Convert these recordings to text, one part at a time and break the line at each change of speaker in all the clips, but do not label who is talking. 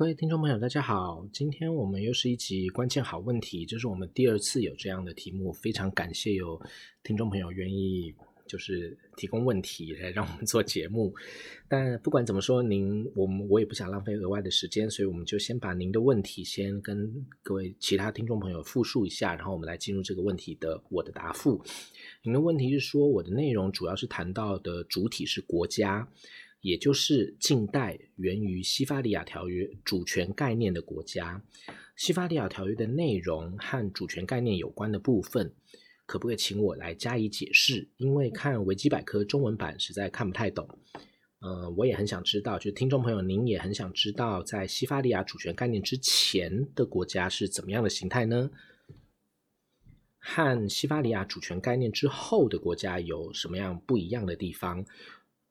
各位听众朋友，大家好，今天我们又是一集关键好问题，这是我们第二次有这样的题目，非常感谢有听众朋友愿意就是提供问题来让我们做节目。但不管怎么说，您我们我也不想浪费额外的时间，所以我们就先把您的问题先跟各位其他听众朋友复述一下，然后我们来进入这个问题的我的答复。您的问题是说，我的内容主要是谈到的主体是国家。也就是近代源于西法利亚条约主权概念的国家，西法利亚条约的内容和主权概念有关的部分，可不可以请我来加以解释？因为看维基百科中文版实在看不太懂。呃，我也很想知道，就听众朋友您也很想知道，在西法利亚主权概念之前的国家是怎么样的形态呢？和西法利亚主权概念之后的国家有什么样不一样的地方？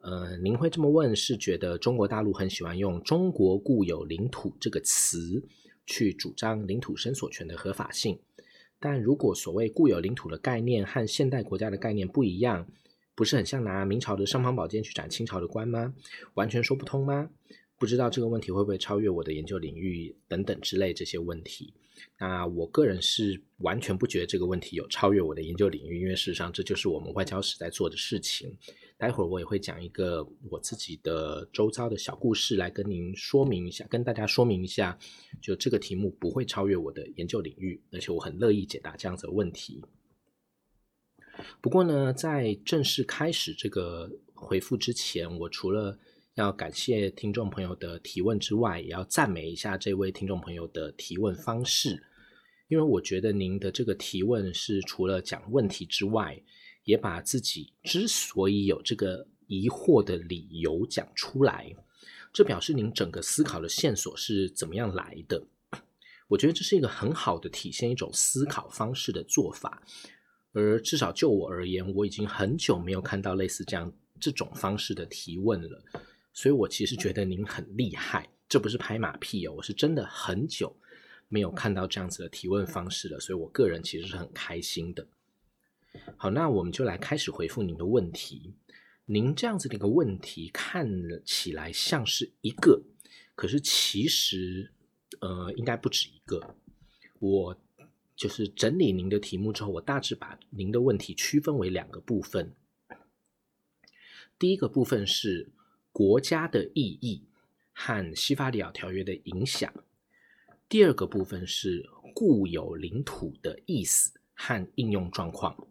呃，您会这么问，是觉得中国大陆很喜欢用“中国固有领土”这个词去主张领土伸索权的合法性。但如果所谓固有领土的概念和现代国家的概念不一样，不是很像拿明朝的尚方宝剑去斩清朝的官吗？完全说不通吗？不知道这个问题会不会超越我的研究领域等等之类这些问题。那我个人是完全不觉得这个问题有超越我的研究领域，因为事实上这就是我们外交史在做的事情。待会儿我也会讲一个我自己的周遭的小故事来跟您说明一下，跟大家说明一下，就这个题目不会超越我的研究领域，而且我很乐意解答这样子的问题。不过呢，在正式开始这个回复之前，我除了要感谢听众朋友的提问之外，也要赞美一下这位听众朋友的提问方式，因为我觉得您的这个提问是除了讲问题之外。也把自己之所以有这个疑惑的理由讲出来，这表示您整个思考的线索是怎么样来的？我觉得这是一个很好的体现一种思考方式的做法，而至少就我而言，我已经很久没有看到类似这样这种方式的提问了，所以我其实觉得您很厉害，这不是拍马屁哦，我是真的很久没有看到这样子的提问方式了，所以我个人其实是很开心的。好，那我们就来开始回复您的问题。您这样子的一个问题看起来像是一个，可是其实呃应该不止一个。我就是整理您的题目之后，我大致把您的问题区分为两个部分。第一个部分是国家的意义和西法里亚条约的影响，第二个部分是固有领土的意思和应用状况。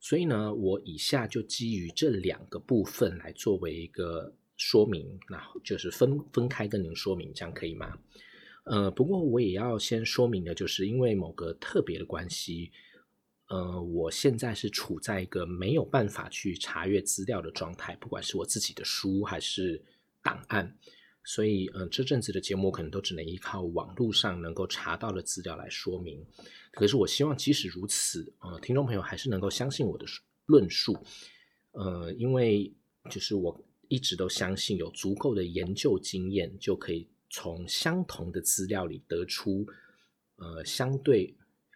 所以呢，我以下就基于这两个部分来作为一个说明，那就是分分开跟您说明，这样可以吗？呃，不过我也要先说明的，就是因为某个特别的关系，呃，我现在是处在一个没有办法去查阅资料的状态，不管是我自己的书还是档案。所以，嗯，这阵子的节目可能都只能依靠网络上能够查到的资料来说明。可是，我希望即使如此，呃，听众朋友还是能够相信我的论述，呃，因为就是我一直都相信，有足够的研究经验，就可以从相同的资料里得出，呃，相对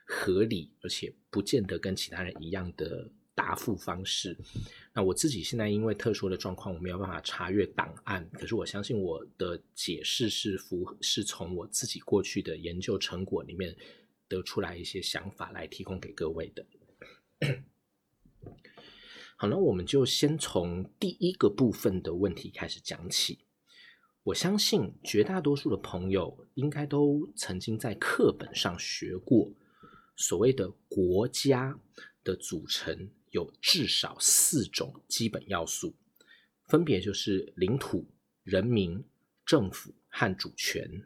合理而且不见得跟其他人一样的。答复方式，那我自己现在因为特殊的状况，我没有办法查阅档案。可是我相信我的解释是符，是从我自己过去的研究成果里面得出来一些想法来提供给各位的。好，那我们就先从第一个部分的问题开始讲起。我相信绝大多数的朋友应该都曾经在课本上学过所谓的国家的组成。有至少四种基本要素，分别就是领土、人民、政府和主权。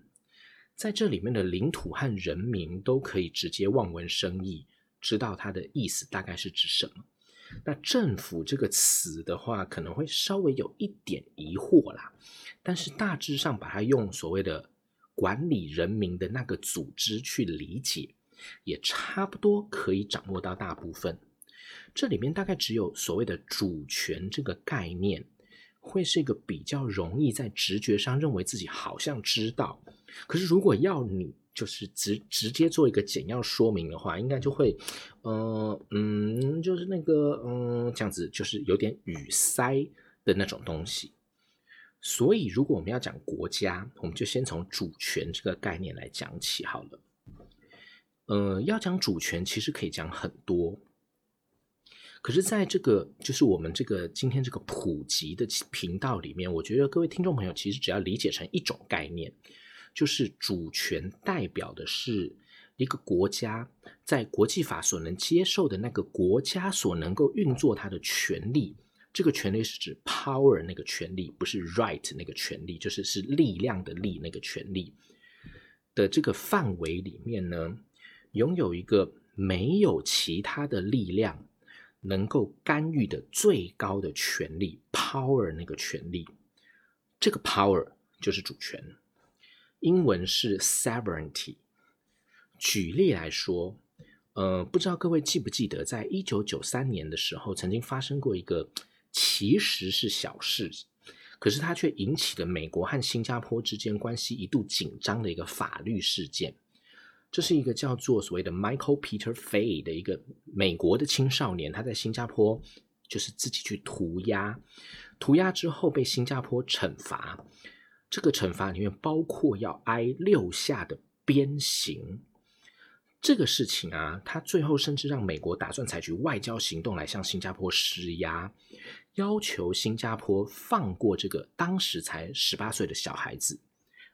在这里面的领土和人民都可以直接望文生义，知道它的意思大概是指什么。那政府这个词的话，可能会稍微有一点疑惑啦。但是大致上把它用所谓的管理人民的那个组织去理解，也差不多可以掌握到大部分。这里面大概只有所谓的主权这个概念，会是一个比较容易在直觉上认为自己好像知道，可是如果要你就是直直接做一个简要说明的话，应该就会，呃嗯，就是那个嗯这样子，就是有点语塞的那种东西。所以，如果我们要讲国家，我们就先从主权这个概念来讲起好了。呃，要讲主权，其实可以讲很多。可是，在这个就是我们这个今天这个普及的频道里面，我觉得各位听众朋友其实只要理解成一种概念，就是主权代表的是一个国家在国际法所能接受的那个国家所能够运作它的权利。这个权利是指 power 那个权利，不是 right 那个权利，就是是力量的力那个权利的这个范围里面呢，拥有一个没有其他的力量能够干预的最高的权利 power 那个权利，这个 power 就是主权，英文是 sovereignty。举例来说，呃，不知道各位记不记得，在一九九三年的时候，曾经发生过一个。其实是小事，可是它却引起了美国和新加坡之间关系一度紧张的一个法律事件。这是一个叫做所谓的 Michael Peter Fay 的一个美国的青少年，他在新加坡就是自己去涂鸦，涂鸦之后被新加坡惩罚。这个惩罚里面包括要挨六下的鞭刑。这个事情啊，他最后甚至让美国打算采取外交行动来向新加坡施压。要求新加坡放过这个当时才十八岁的小孩子，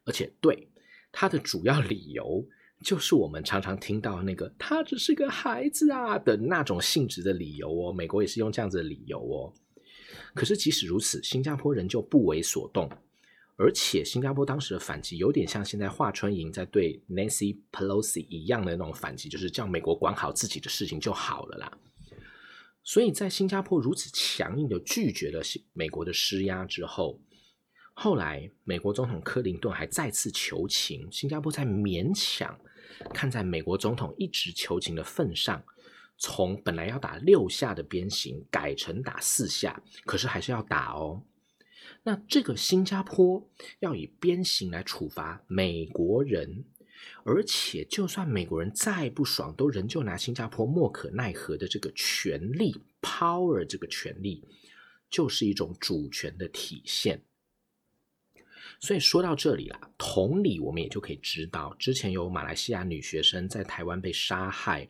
而且对他的主要理由就是我们常常听到那个“他只是个孩子啊”的那种性质的理由哦。美国也是用这样子的理由哦。可是即使如此，新加坡仍旧不为所动，而且新加坡当时的反击有点像现在华春莹在对 Nancy Pelosi 一样的那种反击，就是叫美国管好自己的事情就好了啦。所以在新加坡如此强硬的拒绝了美国的施压之后，后来美国总统克林顿还再次求情，新加坡才勉强看在美国总统一直求情的份上，从本来要打六下的鞭刑改成打四下，可是还是要打哦。那这个新加坡要以鞭刑来处罚美国人。而且，就算美国人再不爽，都仍旧拿新加坡莫可奈何的这个权力 （power） 这个权力，就是一种主权的体现。所以说到这里啦，同理，我们也就可以知道，之前有马来西亚女学生在台湾被杀害，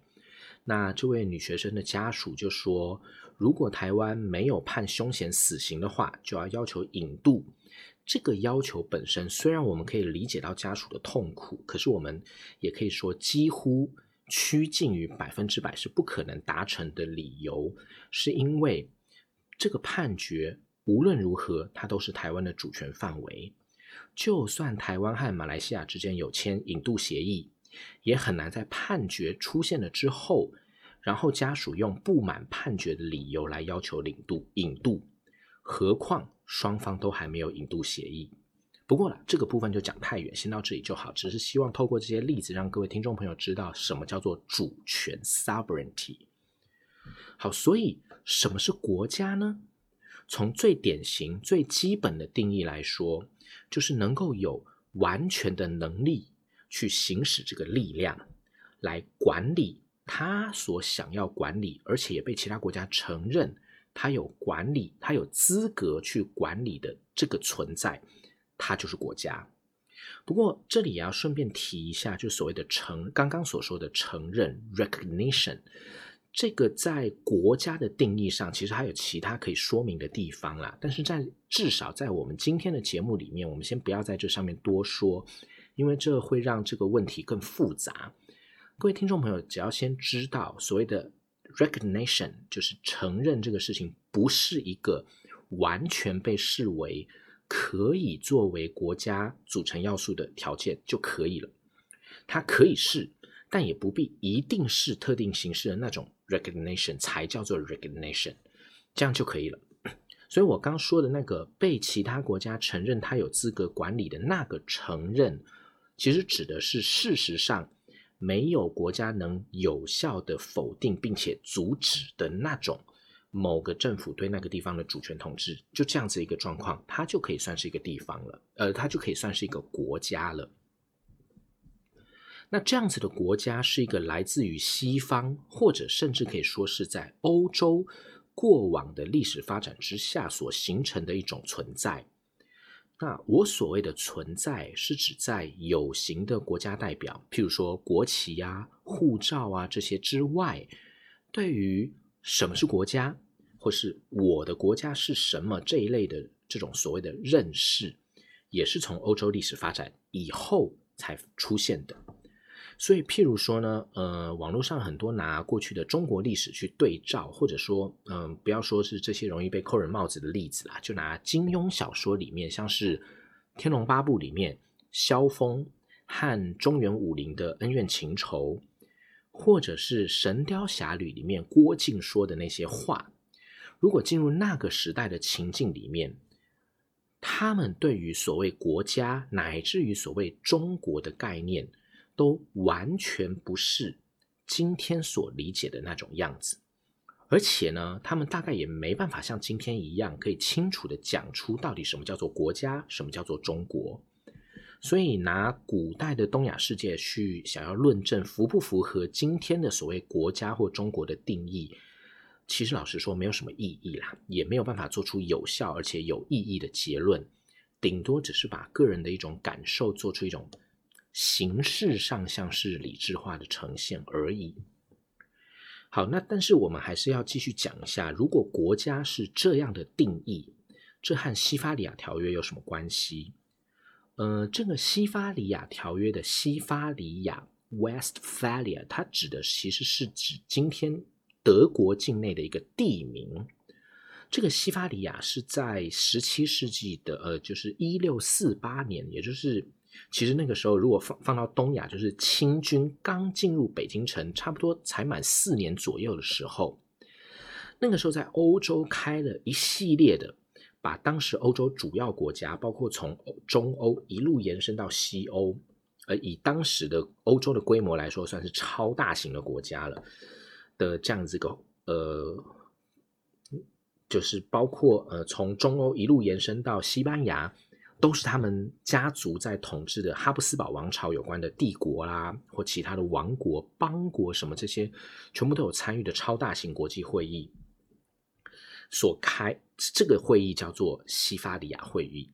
那这位女学生的家属就说，如果台湾没有判凶嫌死刑的话，就要要求引渡。这个要求本身，虽然我们可以理解到家属的痛苦，可是我们也可以说，几乎趋近于百分之百是不可能达成的理由，是因为这个判决无论如何，它都是台湾的主权范围。就算台湾和马来西亚之间有签引渡协议，也很难在判决出现了之后，然后家属用不满判决的理由来要求领渡引渡，何况。双方都还没有引渡协议，不过了，这个部分就讲太远，先到这里就好。只是希望透过这些例子，让各位听众朋友知道什么叫做主权 （sovereignty）。好，所以什么是国家呢？从最典型、最基本的定义来说，就是能够有完全的能力去行使这个力量，来管理他所想要管理，而且也被其他国家承认。他有管理，他有资格去管理的这个存在，它就是国家。不过这里也要顺便提一下，就所谓的承，刚刚所说的承认 （recognition），这个在国家的定义上，其实还有其他可以说明的地方啦。但是在至少在我们今天的节目里面，我们先不要在这上面多说，因为这会让这个问题更复杂。各位听众朋友，只要先知道所谓的。Recognition 就是承认这个事情不是一个完全被视为可以作为国家组成要素的条件就可以了。它可以是，但也不必一定是特定形式的那种 recognition 才叫做 recognition，这样就可以了。所以我刚说的那个被其他国家承认他有资格管理的那个承认，其实指的是事实上。没有国家能有效的否定并且阻止的那种某个政府对那个地方的主权统治，就这样子一个状况，它就可以算是一个地方了，呃，它就可以算是一个国家了。那这样子的国家是一个来自于西方，或者甚至可以说是在欧洲过往的历史发展之下所形成的一种存在。那我所谓的存在，是指在有形的国家代表，譬如说国旗啊、护照啊这些之外，对于什么是国家，或是我的国家是什么这一类的这种所谓的认识，也是从欧洲历史发展以后才出现的。所以，譬如说呢，呃，网络上很多拿过去的中国历史去对照，或者说，嗯，不要说是这些容易被扣人帽子的例子啦，就拿金庸小说里面，像是《天龙八部》里面萧峰和中原武林的恩怨情仇，或者是《神雕侠侣》里面郭靖说的那些话，如果进入那个时代的情境里面，他们对于所谓国家，乃至于所谓中国的概念。都完全不是今天所理解的那种样子，而且呢，他们大概也没办法像今天一样，可以清楚的讲出到底什么叫做国家，什么叫做中国。所以拿古代的东亚世界去想要论证符不符合今天的所谓国家或中国的定义，其实老实说没有什么意义啦，也没有办法做出有效而且有意义的结论，顶多只是把个人的一种感受做出一种。形式上像是理智化的呈现而已。好，那但是我们还是要继续讲一下，如果国家是这样的定义，这和西法里亚条约有什么关系？呃，这个西法里亚条约的西法里亚 （Westphalia） 它指的其实是指今天德国境内的一个地名。这个西法里亚是在十七世纪的，呃，就是一六四八年，也就是。其实那个时候，如果放放到东亚，就是清军刚进入北京城，差不多才满四年左右的时候，那个时候在欧洲开了一系列的，把当时欧洲主要国家，包括从中欧一路延伸到西欧，呃以当时的欧洲的规模来说，算是超大型的国家了的这样子个呃，就是包括呃从中欧一路延伸到西班牙。都是他们家族在统治的哈布斯堡王朝有关的帝国啦，或其他的王国、邦国什么这些，全部都有参与的超大型国际会议所开。这个会议叫做西法里亚会议，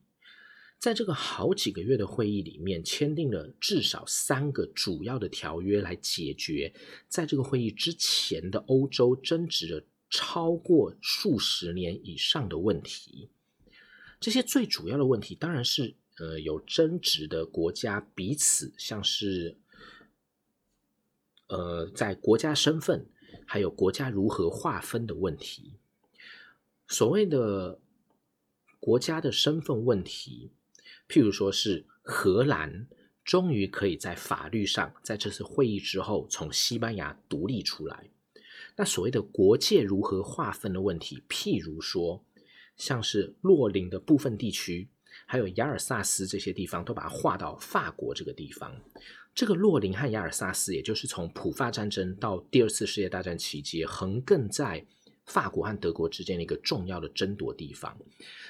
在这个好几个月的会议里面，签订了至少三个主要的条约来解决在这个会议之前的欧洲争执了超过数十年以上的问题。这些最主要的问题，当然是呃有争执的国家彼此像是呃在国家身份还有国家如何划分的问题。所谓的国家的身份问题，譬如说是荷兰终于可以在法律上在这次会议之后从西班牙独立出来。那所谓的国界如何划分的问题，譬如说。像是洛林的部分地区，还有雅尔萨斯这些地方，都把它划到法国这个地方。这个洛林和雅尔萨斯，也就是从普法战争到第二次世界大战期间，横亘在法国和德国之间的一个重要的争夺地方。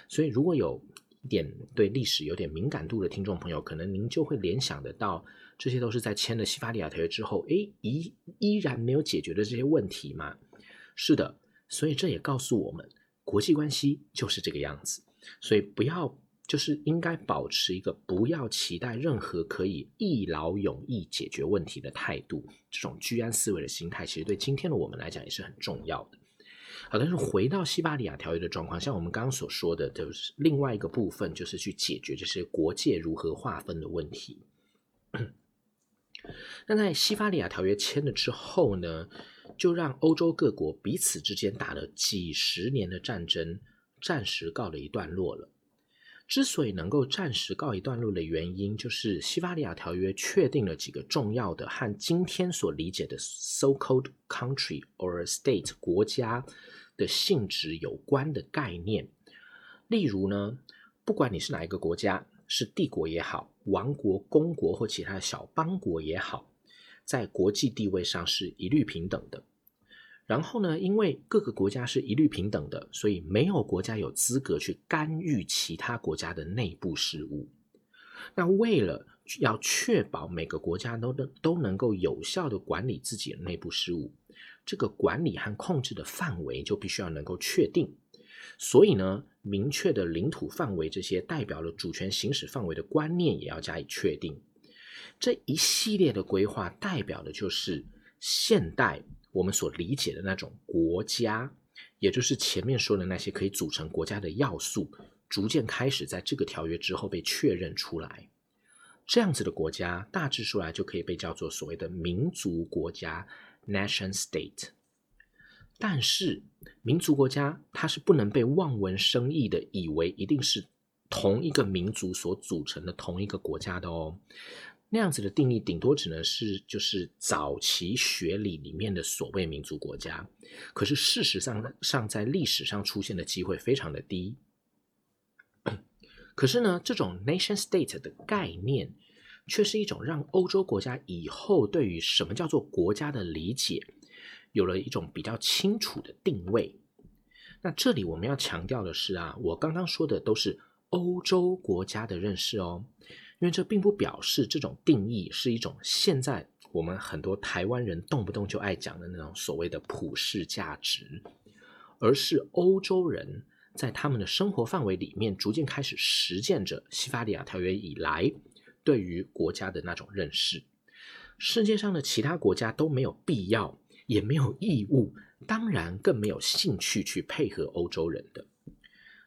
所以，如果有一点对历史有点敏感度的听众朋友，可能您就会联想得到，这些都是在签了西法利亚条约之后，诶，依依然没有解决的这些问题嘛？是的，所以这也告诉我们。国际关系就是这个样子，所以不要就是应该保持一个不要期待任何可以一劳永逸解决问题的态度，这种居安思危的心态，其实对今天的我们来讲也是很重要的。好，但是回到西巴利亚条约的状况，像我们刚刚所说的，就是另外一个部分，就是去解决这些国界如何划分的问题。那在西巴利亚条约签了之后呢？就让欧洲各国彼此之间打了几十年的战争，暂时告了一段落了。之所以能够暂时告一段落的原因，就是西法利亚条约确定了几个重要的和今天所理解的 so-called country or state 国家的性质有关的概念。例如呢，不管你是哪一个国家，是帝国也好，王国、公国或其他的小邦国也好。在国际地位上是一律平等的。然后呢，因为各个国家是一律平等的，所以没有国家有资格去干预其他国家的内部事务。那为了要确保每个国家都能都能够有效的管理自己的内部事务，这个管理和控制的范围就必须要能够确定。所以呢，明确的领土范围这些代表了主权行使范围的观念也要加以确定。这一系列的规划代表的就是现代我们所理解的那种国家，也就是前面说的那些可以组成国家的要素，逐渐开始在这个条约之后被确认出来。这样子的国家大致说来就可以被叫做所谓的民族国家 （nation state）。但是，民族国家它是不能被望文生义的以为一定是同一个民族所组成的同一个国家的哦。那样子的定义，顶多只能是就是早期学理里面的所谓民族国家。可是事实上上在历史上出现的机会非常的低。可是呢，这种 nation state 的概念，却是一种让欧洲国家以后对于什么叫做国家的理解。有了一种比较清楚的定位。那这里我们要强调的是啊，我刚刚说的都是欧洲国家的认识哦，因为这并不表示这种定义是一种现在我们很多台湾人动不动就爱讲的那种所谓的普世价值，而是欧洲人在他们的生活范围里面逐渐开始实践着西法利亚条约以来对于国家的那种认识。世界上的其他国家都没有必要。也没有义务，当然更没有兴趣去配合欧洲人的。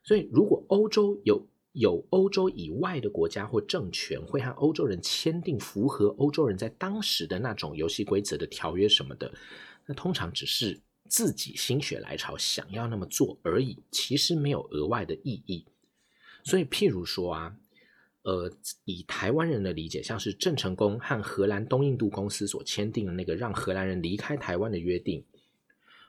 所以，如果欧洲有有欧洲以外的国家或政权会和欧洲人签订符合欧洲人在当时的那种游戏规则的条约什么的，那通常只是自己心血来潮想要那么做而已，其实没有额外的意义。所以，譬如说啊。呃，以台湾人的理解，像是郑成功和荷兰东印度公司所签订的那个让荷兰人离开台湾的约定，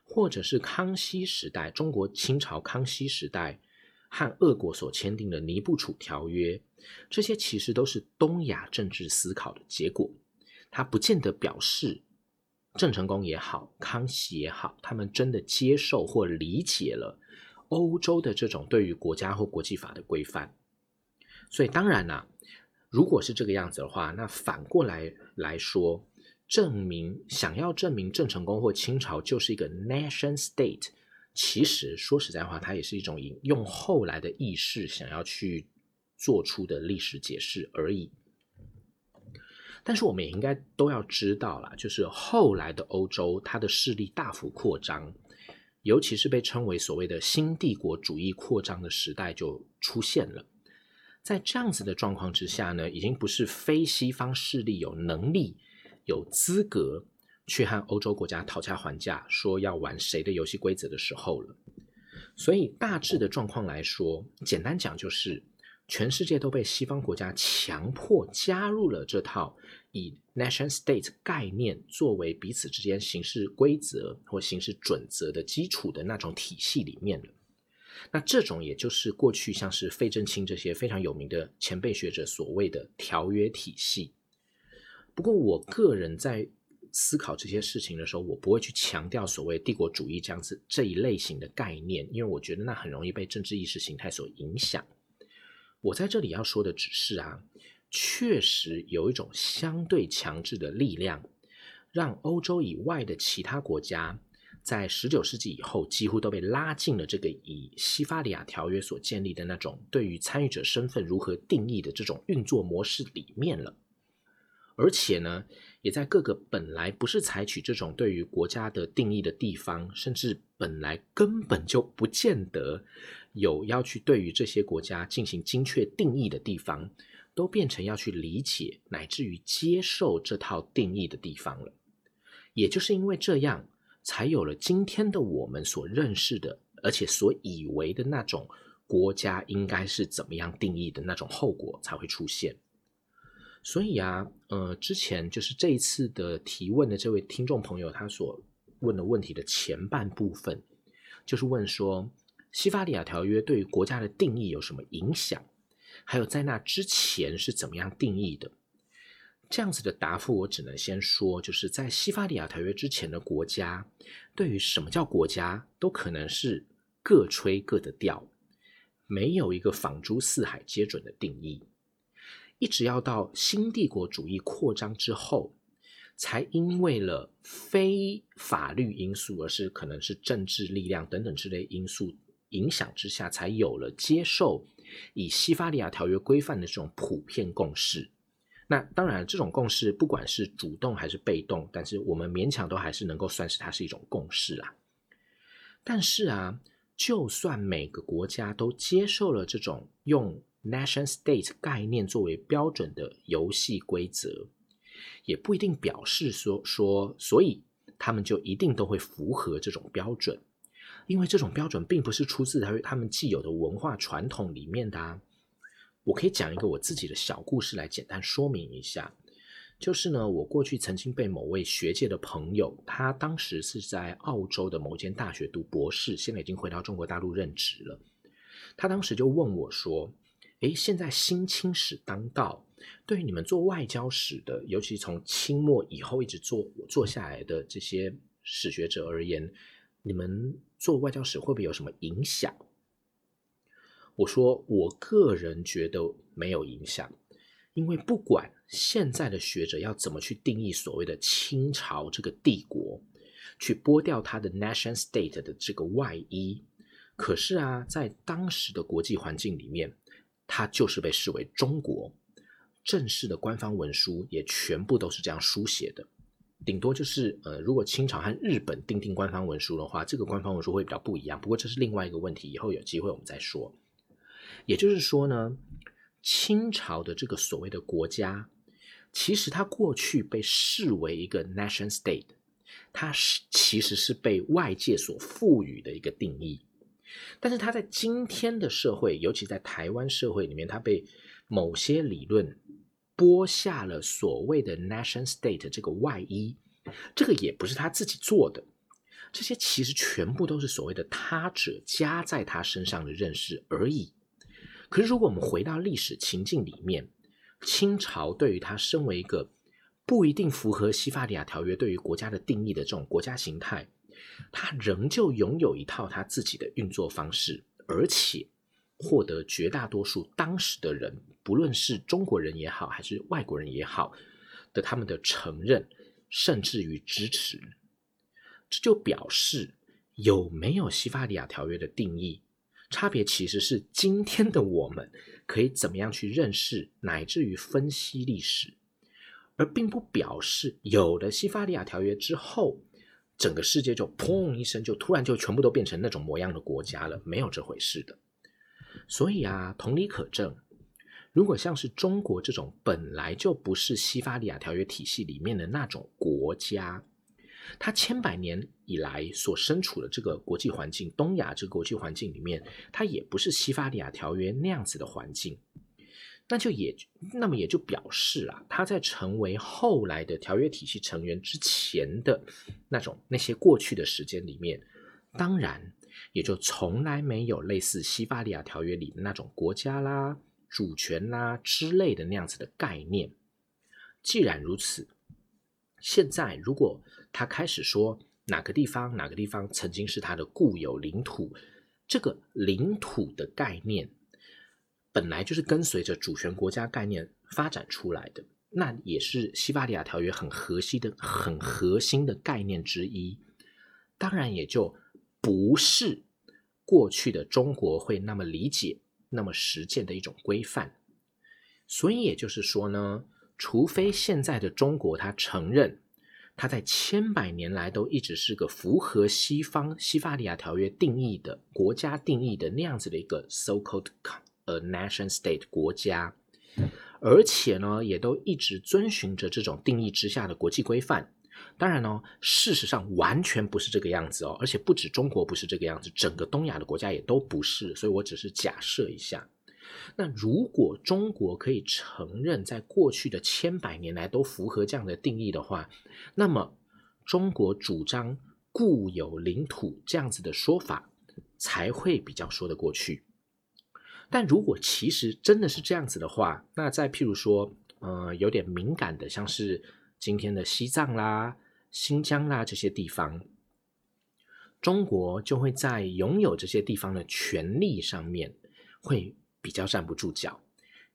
或者是康熙时代中国清朝康熙时代和俄国所签订的尼布楚条约，这些其实都是东亚政治思考的结果。它不见得表示郑成功也好，康熙也好，他们真的接受或理解了欧洲的这种对于国家或国际法的规范。所以当然啦，如果是这个样子的话，那反过来来说，证明想要证明郑成功或清朝就是一个 nation state，其实说实在话，它也是一种引用后来的意识想要去做出的历史解释而已。但是我们也应该都要知道啦，就是后来的欧洲，它的势力大幅扩张，尤其是被称为所谓的新帝国主义扩张的时代就出现了。在这样子的状况之下呢，已经不是非西方势力有能力、有资格去和欧洲国家讨价还价，说要玩谁的游戏规则的时候了。所以大致的状况来说，简单讲就是，全世界都被西方国家强迫加入了这套以 nation state 概念作为彼此之间行事规则或行事准则的基础的那种体系里面了。那这种也就是过去像是费正清这些非常有名的前辈学者所谓的条约体系。不过我个人在思考这些事情的时候，我不会去强调所谓帝国主义这样子这一类型的概念，因为我觉得那很容易被政治意识形态所影响。我在这里要说的只是啊，确实有一种相对强制的力量，让欧洲以外的其他国家。在十九世纪以后，几乎都被拉进了这个以西法利亚条约所建立的那种对于参与者身份如何定义的这种运作模式里面了。而且呢，也在各个本来不是采取这种对于国家的定义的地方，甚至本来根本就不见得有要去对于这些国家进行精确定义的地方，都变成要去理解乃至于接受这套定义的地方了。也就是因为这样。才有了今天的我们所认识的，而且所以为的那种国家应该是怎么样定义的那种后果才会出现。所以啊，呃，之前就是这一次的提问的这位听众朋友，他所问的问题的前半部分，就是问说，西法利亚条约对于国家的定义有什么影响？还有在那之前是怎么样定义的？这样子的答复，我只能先说，就是在西法利亚条约之前的国家，对于什么叫国家，都可能是各吹各的调，没有一个仿诸四海皆准的定义。一直要到新帝国主义扩张之后，才因为了非法律因素，而是可能是政治力量等等之类因素影响之下，才有了接受以西法利亚条约规范的这种普遍共识。那当然，这种共识不管是主动还是被动，但是我们勉强都还是能够算是它是一种共识啦。但是啊，就算每个国家都接受了这种用 nation state 概念作为标准的游戏规则，也不一定表示说说，所以他们就一定都会符合这种标准，因为这种标准并不是出自他他们既有的文化传统里面的啊。我可以讲一个我自己的小故事来简单说明一下，就是呢，我过去曾经被某位学界的朋友，他当时是在澳洲的某间大学读博士，现在已经回到中国大陆任职了。他当时就问我说：“诶，现在新清史当道，对于你们做外交史的，尤其从清末以后一直做做下来的这些史学者而言，你们做外交史会不会有什么影响？”我说，我个人觉得没有影响，因为不管现在的学者要怎么去定义所谓的清朝这个帝国，去剥掉它的 nation state 的这个外衣，可是啊，在当时的国际环境里面，它就是被视为中国，正式的官方文书也全部都是这样书写的，顶多就是呃，如果清朝和日本订定官方文书的话，这个官方文书会比较不一样，不过这是另外一个问题，以后有机会我们再说。也就是说呢，清朝的这个所谓的国家，其实它过去被视为一个 nation state，它是其实是被外界所赋予的一个定义。但是他在今天的社会，尤其在台湾社会里面，他被某些理论剥下了所谓的 nation state 这个外衣，这个也不是他自己做的，这些其实全部都是所谓的他者加在他身上的认识而已。可是，如果我们回到历史情境里面，清朝对于它身为一个不一定符合西法利亚条约对于国家的定义的这种国家形态，他仍旧拥有一套他自己的运作方式，而且获得绝大多数当时的人，不论是中国人也好，还是外国人也好，的他们的承认，甚至于支持，这就表示有没有西法利亚条约的定义？差别其实是今天的我们可以怎么样去认识乃至于分析历史，而并不表示有了西法利亚条约之后，整个世界就砰一声就突然就全部都变成那种模样的国家了，没有这回事的。所以啊，同理可证，如果像是中国这种本来就不是西法利亚条约体系里面的那种国家。它千百年以来所身处的这个国际环境，东亚这个国际环境里面，它也不是西法利亚条约那样子的环境，那就也那么也就表示啊，他在成为后来的条约体系成员之前的那种那些过去的时间里面，当然也就从来没有类似西法利亚条约里的那种国家啦、主权啦之类的那样子的概念。既然如此。现在，如果他开始说哪个地方哪个地方曾经是他的固有领土，这个领土的概念本来就是跟随着主权国家概念发展出来的，那也是西巴利亚条约很核心的、很核心的概念之一。当然，也就不是过去的中国会那么理解、那么实践的一种规范。所以，也就是说呢。除非现在的中国，他承认他在千百年来都一直是个符合西方西法利亚条约定义的国家定义的那样子的一个 so-called 呃 nation state 国家，而且呢，也都一直遵循着这种定义之下的国际规范。当然呢，事实上完全不是这个样子哦，而且不止中国不是这个样子，整个东亚的国家也都不是。所以我只是假设一下。那如果中国可以承认，在过去的千百年来都符合这样的定义的话，那么中国主张固有领土这样子的说法才会比较说得过去。但如果其实真的是这样子的话，那再譬如说，呃，有点敏感的，像是今天的西藏啦、新疆啦这些地方，中国就会在拥有这些地方的权利上面会。比较站不住脚，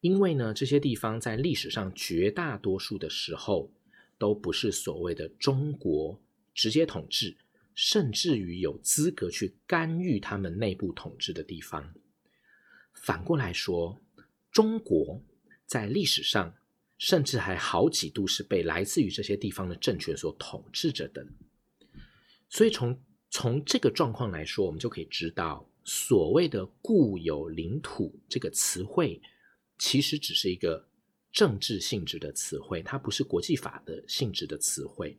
因为呢，这些地方在历史上绝大多数的时候都不是所谓的中国直接统治，甚至于有资格去干预他们内部统治的地方。反过来说，中国在历史上甚至还好几度是被来自于这些地方的政权所统治着的。所以从从这个状况来说，我们就可以知道，所谓的固有领土这个词汇，其实只是一个政治性质的词汇，它不是国际法的性质的词汇。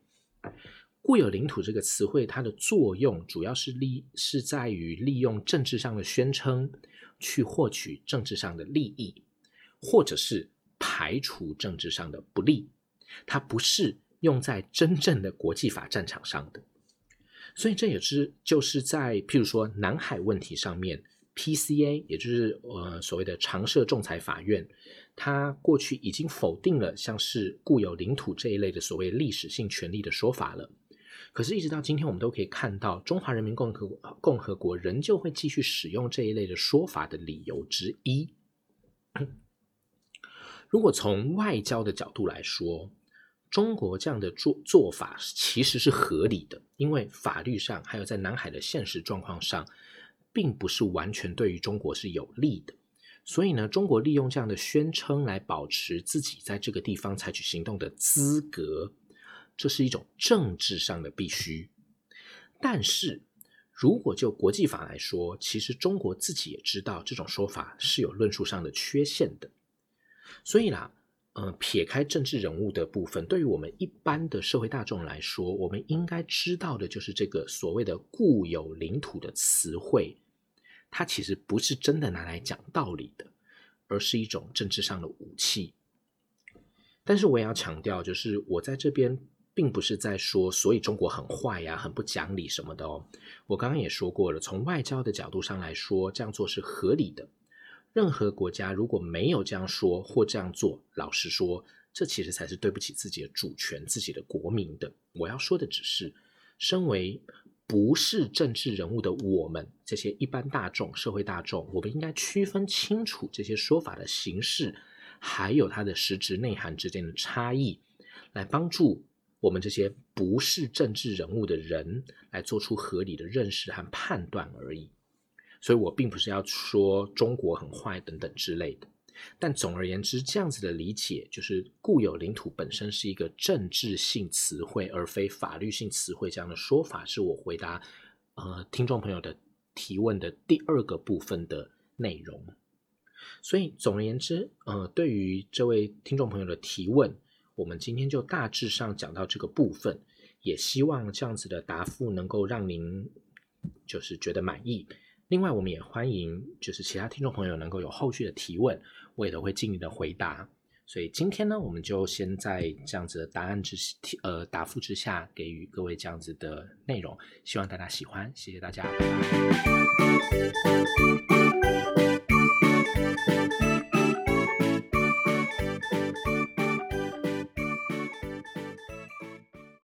固有领土这个词汇，它的作用主要是利是在于利用政治上的宣称去获取政治上的利益，或者是排除政治上的不利。它不是用在真正的国际法战场上的。所以这也是就是在譬如说南海问题上面，PCA 也就是呃所谓的常设仲裁法院，它过去已经否定了像是固有领土这一类的所谓历史性权利的说法了。可是，一直到今天，我们都可以看到，中华人民共和共和国仍旧会继续使用这一类的说法的理由之一。如果从外交的角度来说，中国这样的做做法其实是合理的，因为法律上还有在南海的现实状况上，并不是完全对于中国是有利的。所以呢，中国利用这样的宣称来保持自己在这个地方采取行动的资格。这是一种政治上的必须，但是如果就国际法来说，其实中国自己也知道这种说法是有论述上的缺陷的。所以啦，呃，撇开政治人物的部分，对于我们一般的社会大众来说，我们应该知道的就是这个所谓的固有领土的词汇，它其实不是真的拿来讲道理的，而是一种政治上的武器。但是我也要强调，就是我在这边。并不是在说，所以中国很坏呀，很不讲理什么的哦。我刚刚也说过了，从外交的角度上来说，这样做是合理的。任何国家如果没有这样说或这样做，老实说，这其实才是对不起自己的主权、自己的国民的。我要说的只是，身为不是政治人物的我们，这些一般大众、社会大众，我们应该区分清楚这些说法的形式，还有它的实质内涵之间的差异，来帮助。我们这些不是政治人物的人来做出合理的认识和判断而已，所以我并不是要说中国很坏等等之类的。但总而言之，这样子的理解就是固有领土本身是一个政治性词汇，而非法律性词汇。这样的说法是我回答呃听众朋友的提问的第二个部分的内容。所以总而言之，呃，对于这位听众朋友的提问。我们今天就大致上讲到这个部分，也希望这样子的答复能够让您就是觉得满意。另外，我们也欢迎就是其他听众朋友能够有后续的提问，我也都会尽力的回答。所以今天呢，我们就先在这样子的答案之呃答复之下，给予各位这样子的内容，希望大家喜欢，谢谢大家。